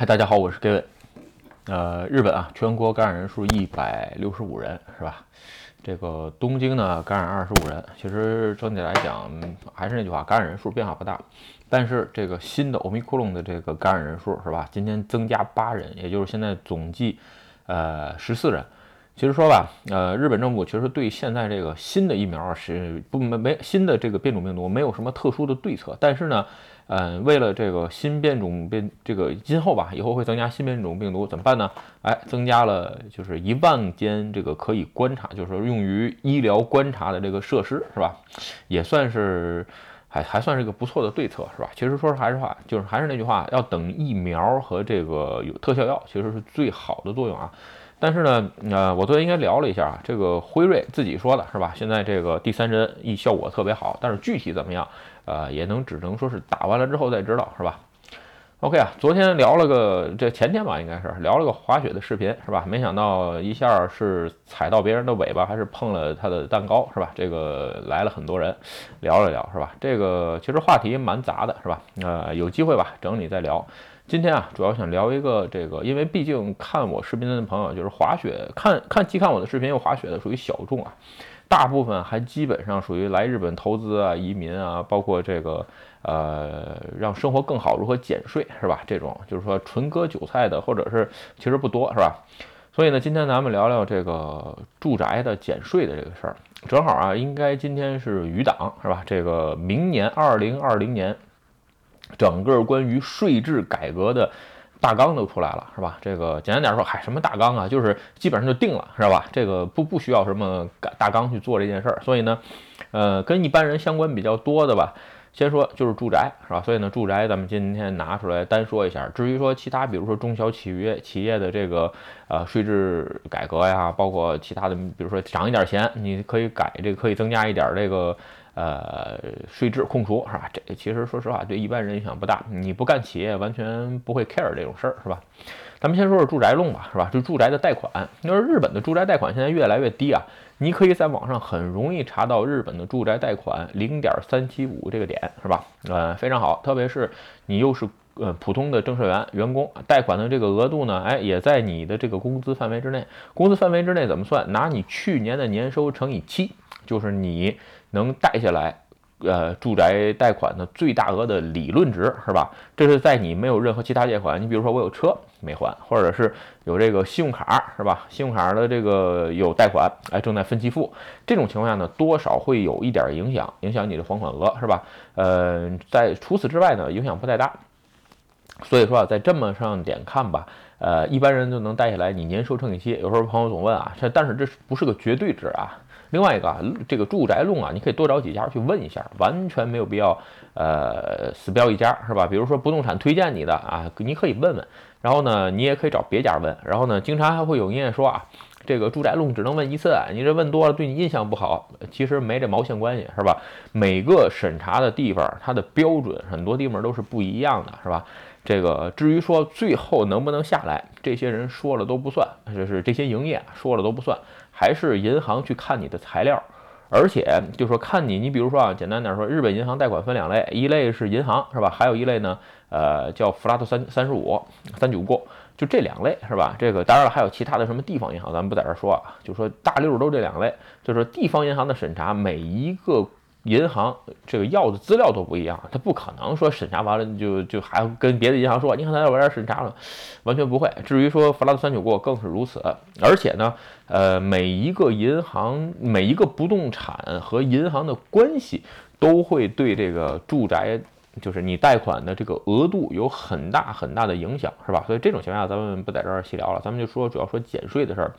嗨，大家好，我是 Gavin。呃，日本啊，全国感染人数一百六十五人，是吧？这个东京呢，感染二十五人。其实整体来讲，还是那句话，感染人数变化不大。但是这个新的欧米克隆的这个感染人数，是吧？今天增加八人，也就是现在总计呃十四人。其实说吧，呃，日本政府其实对现在这个新的疫苗是不没没新的这个变种病毒没有什么特殊的对策，但是呢，嗯，为了这个新变种变这个今后吧，以后会增加新变种病毒怎么办呢？哎，增加了就是一万间这个可以观察，就是说用于医疗观察的这个设施，是吧？也算是还还算是一个不错的对策，是吧？其实说实话，就是还是那句话，要等疫苗和这个有特效药，其实是最好的作用啊。但是呢，呃，我昨天应该聊了一下啊，这个辉瑞自己说的是吧？现在这个第三针一效果特别好，但是具体怎么样，呃，也能只能说是打完了之后再知道，是吧？OK 啊，昨天聊了个这前天吧，应该是聊了个滑雪的视频，是吧？没想到一下是踩到别人的尾巴，还是碰了他的蛋糕，是吧？这个来了很多人聊了聊，是吧？这个其实话题蛮杂的，是吧？呃，有机会吧，整理再聊。今天啊，主要想聊一个这个，因为毕竟看我视频的朋友就是滑雪，看看既看我的视频又滑雪的属于小众啊，大部分还基本上属于来日本投资啊、移民啊，包括这个呃让生活更好如何减税是吧？这种就是说纯割韭菜的，或者是其实不多是吧？所以呢，今天咱们聊聊这个住宅的减税的这个事儿，正好啊，应该今天是余党是吧？这个明年二零二零年。整个关于税制改革的大纲都出来了，是吧？这个简单点说，嗨，什么大纲啊？就是基本上就定了，是吧？这个不不需要什么大纲去做这件事儿。所以呢，呃，跟一般人相关比较多的吧，先说就是住宅，是吧？所以呢，住宅咱们今天拿出来单说一下。至于说其他，比如说中小企业企业的这个呃税制改革呀，包括其他的，比如说涨一点钱，你可以改这个，可以增加一点这个。呃，税制控除是吧？这其实说实话对一般人影响不大。你不干企业，完全不会 care 这种事儿是吧？咱们先说说住宅弄吧，是吧？就住宅的贷款，因为日本的住宅贷款现在越来越低啊。你可以在网上很容易查到日本的住宅贷款零点三七五这个点是吧？呃，非常好，特别是你又是呃普通的正社员员工，贷款的这个额度呢，哎，也在你的这个工资范围之内。工资范围之内怎么算？拿你去年的年收乘以七。就是你能贷下来，呃，住宅贷款的最大额的理论值是吧？这是在你没有任何其他借款，你比如说我有车没还，或者是有这个信用卡是吧？信用卡的这个有贷款，哎，正在分期付，这种情况下呢，多少会有一点影响，影响你的还款额是吧？呃，在除此之外呢，影响不太大。所以说啊，在这么上点看吧，呃，一般人就能贷下来，你年收乘以七。有时候朋友总问啊，这但是这不是个绝对值啊。另外一个啊，这个住宅弄啊，你可以多找几家去问一下，完全没有必要，呃，死标一家是吧？比如说不动产推荐你的啊，你可以问问。然后呢，你也可以找别家问。然后呢，经常还会有人业说啊，这个住宅弄只能问一次，你这问多了对你印象不好。其实没这毛线关系是吧？每个审查的地方它的标准很多地方都是不一样的，是吧？这个至于说最后能不能下来，这些人说了都不算，就是这些营业说了都不算。还是银行去看你的材料，而且就说看你，你比如说啊，简单点说，日本银行贷款分两类，一类是银行是吧？还有一类呢，呃，叫 flat 三三十五三九过，就这两类是吧？这个当然了，还有其他的什么地方银行，咱们不在这说啊，就说大六都这两类，就是地方银行的审查，每一个。银行这个要的资料都不一样，他不可能说审查完了就就还跟别的银行说，你看他要玩点审查了，完全不会。至于说弗拉德三九过更是如此，而且呢，呃，每一个银行每一个不动产和银行的关系都会对这个住宅，就是你贷款的这个额度有很大很大的影响，是吧？所以这种情况下咱们不在这儿细聊了，咱们就说主要说减税的事儿。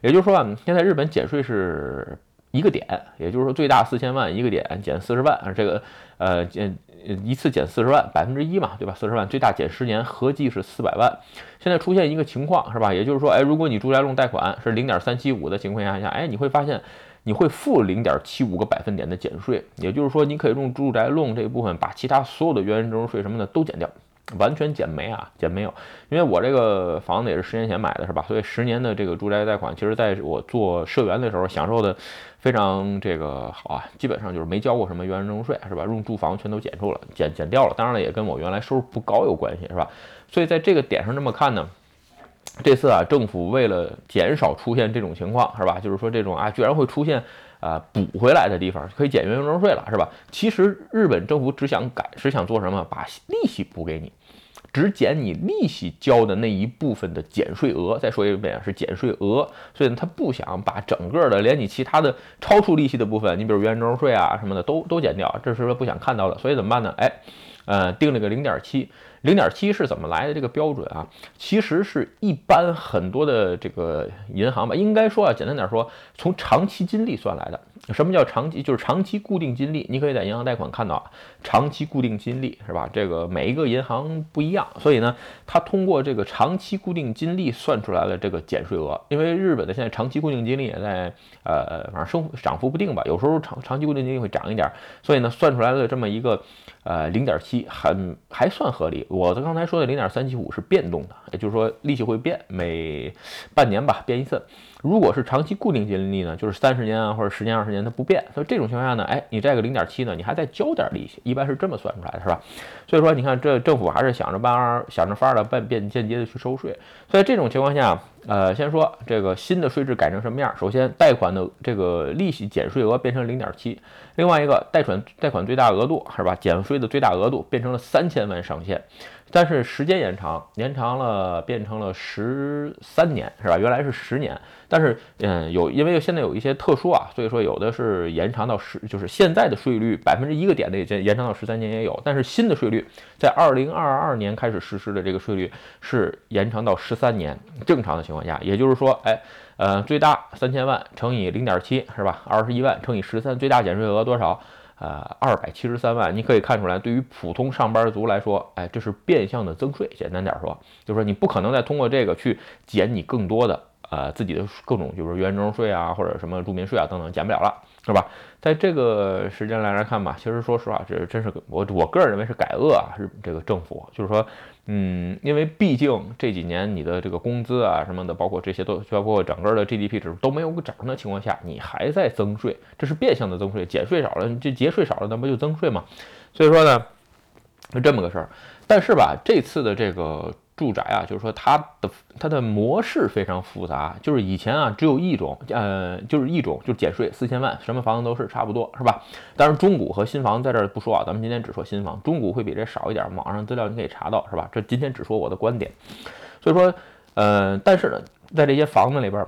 也就是说啊，现在日本减税是。一个点，也就是说最大四千万一个点减四十万，这个呃减一次减四十万，百分之一嘛，对吧？四十万最大减十年，合计是四百万。现在出现一个情况是吧？也就是说，哎，如果你住宅用贷款是零点三七五的情况下下，哎，你会发现你会付零点七五个百分点的减税。也就是说，你可以用住宅用这一部分把其他所有的原征税什么的都减掉。完全减没啊，减没有。因为我这个房子也是十年前买的，是吧？所以十年的这个住宅贷款，其实在我做社员的时候享受的非常这个好啊，基本上就是没交过什么原征税，是吧？用住房全都减住了，减减掉了。当然了，也跟我原来收入不高有关系，是吧？所以在这个点上这么看呢。这次啊，政府为了减少出现这种情况，是吧？就是说这种啊，居然会出现啊补回来的地方，可以减原增税了，是吧？其实日本政府只想改，只想做什么？把利息补给你，只减你利息交的那一部分的减税额。再说一遍，是减税额。所以呢，他不想把整个的连你其他的超出利息的部分，你比如原增税啊什么的都都减掉，这是不想看到的。所以怎么办呢？哎，呃，定了个零点七。零点七是怎么来的？这个标准啊，其实是一般很多的这个银行吧，应该说啊，简单点说，从长期金利算来的。什么叫长期？就是长期固定金利。你可以在银行贷款看到啊，长期固定金利是吧？这个每一个银行不一样，所以呢，它通过这个长期固定金利算出来了这个减税额。因为日本的现在长期固定金利也在呃，反正升涨幅不定吧，有时候长长期固定金利会涨一点，所以呢，算出来了这么一个。呃，零点七很还算合理。我刚才说的零点三七五是变动的，也就是说利息会变，每半年吧变一次。如果是长期固定金利呢，就是三十年啊或者十年二十年它不变。所以这种情况下呢，哎，你这个零点七呢，你还在交点利息，一般是这么算出来的，是吧？所以说你看这政府还是想着办法，想着法儿的办变间接的去收税。所以这种情况下，呃，先说这个新的税制改成什么样？首先贷款的这个利息减税额变成零点七。另外一个贷款贷款最大额度是吧？减税的最大额度变成了三千万上限，但是时间延长，延长了变成了十三年是吧？原来是十年，但是嗯有因为现在有一些特殊啊，所以说有的是延长到十，就是现在的税率百分之一个点的延延长到十三年也有，但是新的税率在二零二二年开始实施的这个税率是延长到十三年，正常的情况下，也就是说，哎。呃，最大三千万乘以零点七是吧？二十一万乘以十三，最大减税额多少？呃，二百七十三万。你可以看出来，对于普通上班族来说，哎，这是变相的增税。简单点说，就是说你不可能再通过这个去减你更多的呃自己的各种，就是原征税啊，或者什么住民税啊等等，减不了了，是吧？在这个时间来来看吧，其实说实话，这真是我我个人认为是改恶啊，是这个政府，就是说。嗯，因为毕竟这几年你的这个工资啊什么的，包括这些都包括整个的 GDP 指数都没有涨的情况下，你还在增税，这是变相的增税，减税少了，你这节税少了，那不就增税吗？所以说呢，是这么个事儿。但是吧，这次的这个。住宅啊，就是说它的它的模式非常复杂，就是以前啊只有一种，呃，就是一种，就是减税四千万，什么房子都是差不多，是吧？当然中古和新房在这儿不说啊，咱们今天只说新房，中古会比这少一点，网上资料你可以查到，是吧？这今天只说我的观点，所以说，呃，但是呢，在这些房子里边，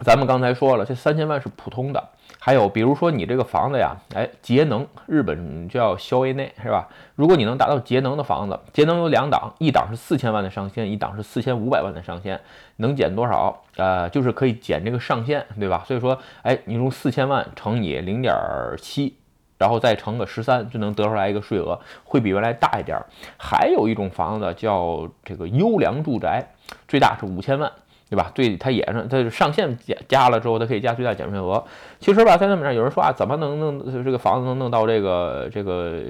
咱们刚才说了，这三千万是普通的。还有，比如说你这个房子呀，哎，节能，日本叫消维内，是吧？如果你能达到节能的房子，节能有两档，一档是四千万的上限，一档是四千五百万的上限，能减多少？呃，就是可以减这个上限，对吧？所以说，哎，你用四千万乘以零点七，然后再乘个十三，就能得出来一个税额，会比原来大一点。还有一种房子叫这个优良住宅，最大是五千万。对吧？对，它也是，它上限加加了之后，它可以加最大减税额。其实吧，在那边有人说啊，怎么能弄这个房子能弄到这个这个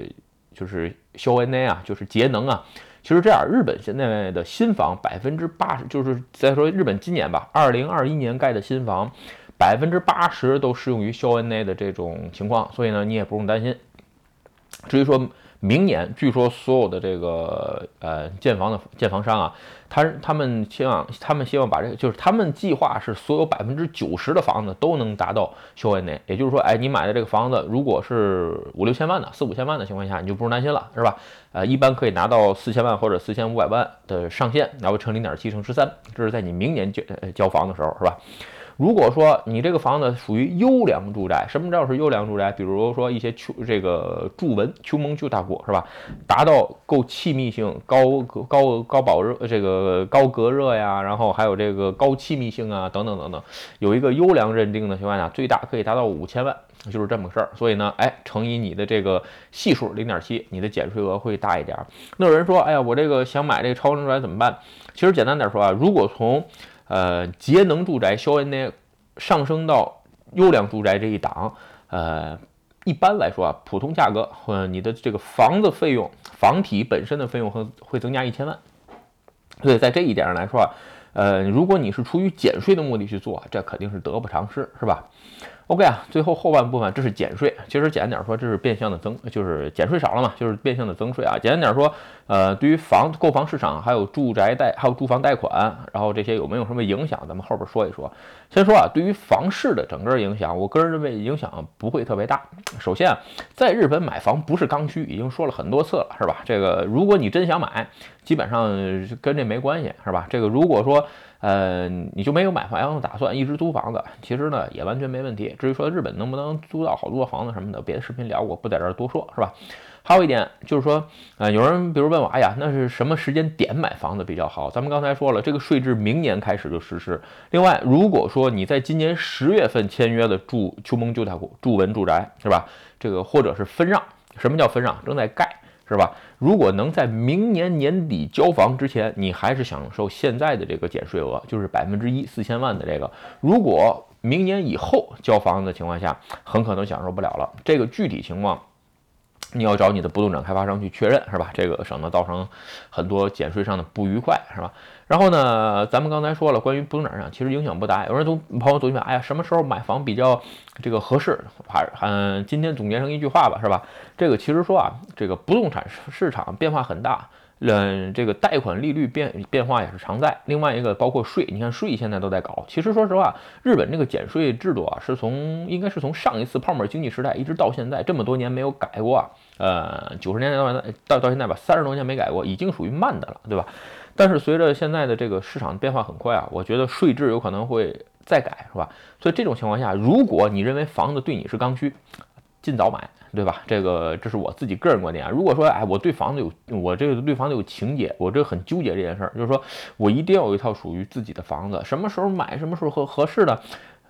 就是消温内啊，就是节能啊？其实这样，日本现在的新房百分之八十，就是再说日本今年吧，二零二一年盖的新房，百分之八十都适用于消温内的这种情况，所以呢，你也不用担心。至于说，明年据说所有的这个呃建房的建房商啊，他他们希望他们希望把这个就是他们计划是所有百分之九十的房子都能达到修温内，也就是说，哎，你买的这个房子如果是五六千万的四五千万的情况下，你就不用担心了，是吧？呃，一般可以拿到四千万或者四千五百万的上限，然后乘零点七乘十三，这是在你明年交呃交房的时候，是吧？如果说你这个房子属于优良住宅，什么叫是优良住宅？比如说一些秋这个住文秋蒙就大国是吧？达到够气密性、高高高保热、这个高隔热呀，然后还有这个高气密性啊，等等等等，有一个优良认定的情况下，最大可以达到五千万，就是这么个事儿。所以呢，哎，乘以你的这个系数零点七，你的减税额会大一点。那有人说，哎呀，我这个想买这个超能住宅怎么办？其实简单点说啊，如果从呃，节能住宅消温内上升到优良住宅这一档，呃，一般来说啊，普通价格嗯你的这个房子费用、房体本身的费用会会增加一千万。所以在这一点上来说啊，呃，如果你是出于减税的目的去做，这肯定是得不偿失，是吧？OK 啊，最后后半部分这是减税，其实简单点说，这是变相的增，就是减税少了嘛，就是变相的增税啊。简单点说，呃，对于房购房市场，还有住宅贷，还有住房贷款，然后这些有没有什么影响，咱们后边说一说。先说啊，对于房市的整个影响，我个人认为影响不会特别大。首先啊，在日本买房不是刚需，已经说了很多次了，是吧？这个如果你真想买，基本上跟这没关系，是吧？这个如果说。呃，你就没有买房的打算，一直租房子，其实呢也完全没问题。至于说日本能不能租到好多房子什么的，别的视频聊过，不在这儿多说，是吧？还有一点就是说，呃，有人比如问我，哎呀，那是什么时间点买房子比较好？咱们刚才说了，这个税制明年开始就实施。另外，如果说你在今年十月份签约的住秋蒙旧太库住文住宅，是吧？这个或者是分让，什么叫分让？正在盖。是吧？如果能在明年年底交房之前，你还是享受现在的这个减税额，就是百分之一四千万的这个。如果明年以后交房的情况下，很可能享受不了了。这个具体情况。你要找你的不动产开发商去确认，是吧？这个省得造成很多减税上的不愉快，是吧？然后呢，咱们刚才说了，关于不动产上其实影响不大。有人总朋友总问，哎呀，什么时候买房比较这个合适？还嗯，今天总结成一句话吧，是吧？这个其实说啊，这个不动产市场变化很大。嗯，这个贷款利率变变化也是常在。另外一个包括税，你看税现在都在搞。其实说实话，日本这个减税制度啊，是从应该是从上一次泡沫经济时代一直到现在这么多年没有改过啊。呃，九十年代到到到现在吧，三十多年没改过，已经属于慢的了，对吧？但是随着现在的这个市场变化很快啊，我觉得税制有可能会再改，是吧？所以这种情况下，如果你认为房子对你是刚需，尽早买。对吧？这个这是我自己个人观点啊。如果说，哎，我对房子有我这个对房子有情节，我这很纠结这件事儿，就是说我一定要有一套属于自己的房子，什么时候买，什么时候合合适的，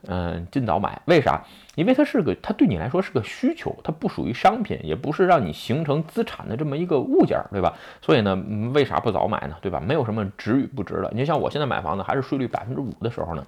嗯，尽早买。为啥？因为它是个，它对你来说是个需求，它不属于商品，也不是让你形成资产的这么一个物件，对吧？所以呢，为啥不早买呢？对吧？没有什么值与不值的。你就像我现在买房子，还是税率百分之五的时候呢。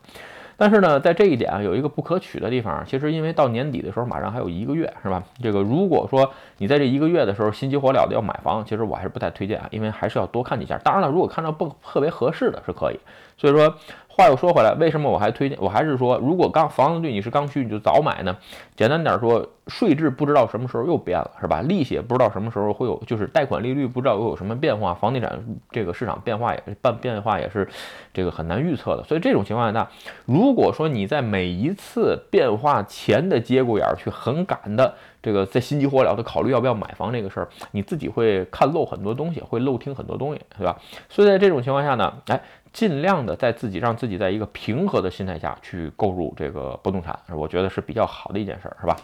但是呢，在这一点啊，有一个不可取的地方。其实，因为到年底的时候，马上还有一个月，是吧？这个如果说你在这一个月的时候心急火燎的要买房，其实我还是不太推荐啊，因为还是要多看几家。当然了，如果看到不特别合适的是可以。所以说。话又说回来，为什么我还推荐？我还是说，如果刚房子对你是刚需，你就早买呢？简单点说，税制不知道什么时候又变了，是吧？利息也不知道什么时候会有，就是贷款利率不知道又有什么变化，房地产这个市场变化也变变化也是这个很难预测的。所以这种情况下，如果说你在每一次变化前的节骨眼儿去很赶的这个在心急火燎的考虑要不要买房这个事儿，你自己会看漏很多东西，会漏听很多东西，对吧？所以在这种情况下呢，哎。尽量的在自己让自己在一个平和的心态下去购入这个不动产，我觉得是比较好的一件事儿，是吧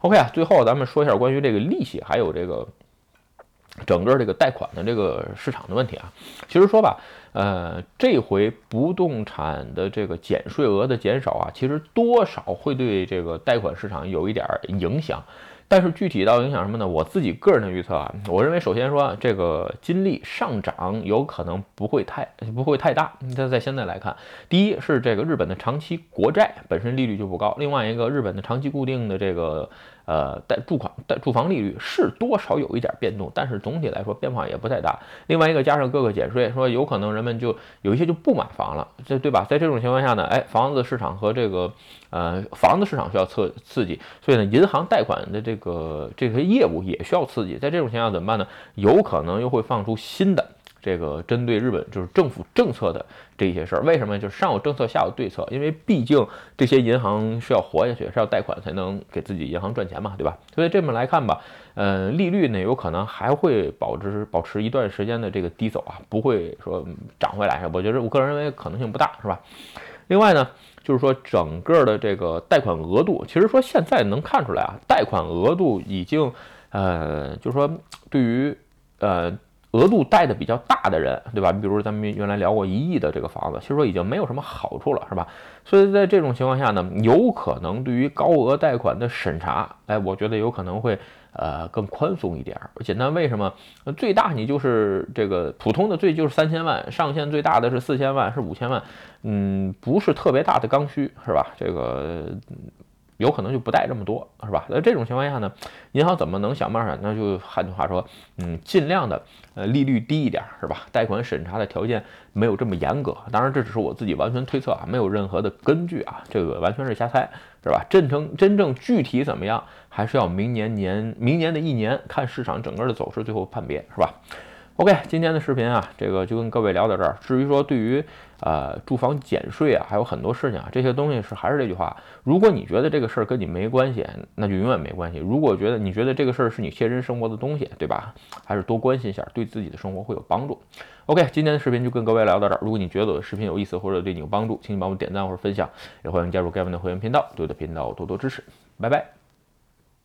？OK 啊，最后咱们说一下关于这个利息还有这个整个这个贷款的这个市场的问题啊。其实说吧，呃，这回不动产的这个减税额的减少啊，其实多少会对这个贷款市场有一点影响。但是具体到影响什么呢？我自己个人的预测啊，我认为首先说这个金利上涨有可能不会太不会太大。但在现在来看，第一是这个日本的长期国债本身利率就不高，另外一个日本的长期固定的这个。呃，贷住款、贷住房利率是多少有一点变动，但是总体来说变化也不太大。另外一个加上各个减税，说有可能人们就有一些就不买房了，这对吧？在这种情况下呢，哎，房子市场和这个呃房子市场需要刺刺激，所以呢，银行贷款的这个这些业务也需要刺激。在这种情况下怎么办呢？有可能又会放出新的。这个针对日本就是政府政策的这些事儿，为什么就是上有政策下有对策？因为毕竟这些银行是要活下去，是要贷款才能给自己银行赚钱嘛，对吧？所以这么来看吧，呃，利率呢有可能还会保持保持一段时间的这个低走啊，不会说涨回来。我觉得我个人认为可能性不大，是吧？另外呢，就是说整个的这个贷款额度，其实说现在能看出来啊，贷款额度已经呃，就是说对于呃。额度贷的比较大的人，对吧？你比如咱们原来聊过一亿的这个房子，其实说已经没有什么好处了，是吧？所以在这种情况下呢，有可能对于高额贷款的审查，哎，我觉得有可能会呃更宽松一点。简单为什么？最大你就是这个普通的最就是三千万，上限最大的是四千万，是五千万，嗯，不是特别大的刚需，是吧？这个。有可能就不贷这么多，是吧？那这种情况下呢，银行怎么能想办法？那就换句话说，嗯，尽量的呃利率低一点，是吧？贷款审查的条件没有这么严格。当然，这只是我自己完全推测啊，没有任何的根据啊，这个完全是瞎猜，是吧？真正真正具体怎么样，还是要明年年明年的一年看市场整个的走势，最后判别，是吧？OK，今天的视频啊，这个就跟各位聊到这儿。至于说对于呃住房减税啊，还有很多事情啊，这些东西是还是这句话，如果你觉得这个事儿跟你没关系，那就永远没关系。如果觉得你觉得这个事儿是你切身生活的东西，对吧？还是多关心一下，对自己的生活会有帮助。OK，今天的视频就跟各位聊到这儿。如果你觉得我的视频有意思或者对你有帮助，请你帮我点赞或者分享，也欢迎加入盖文的会员频道，对我的频道多多支持。拜拜。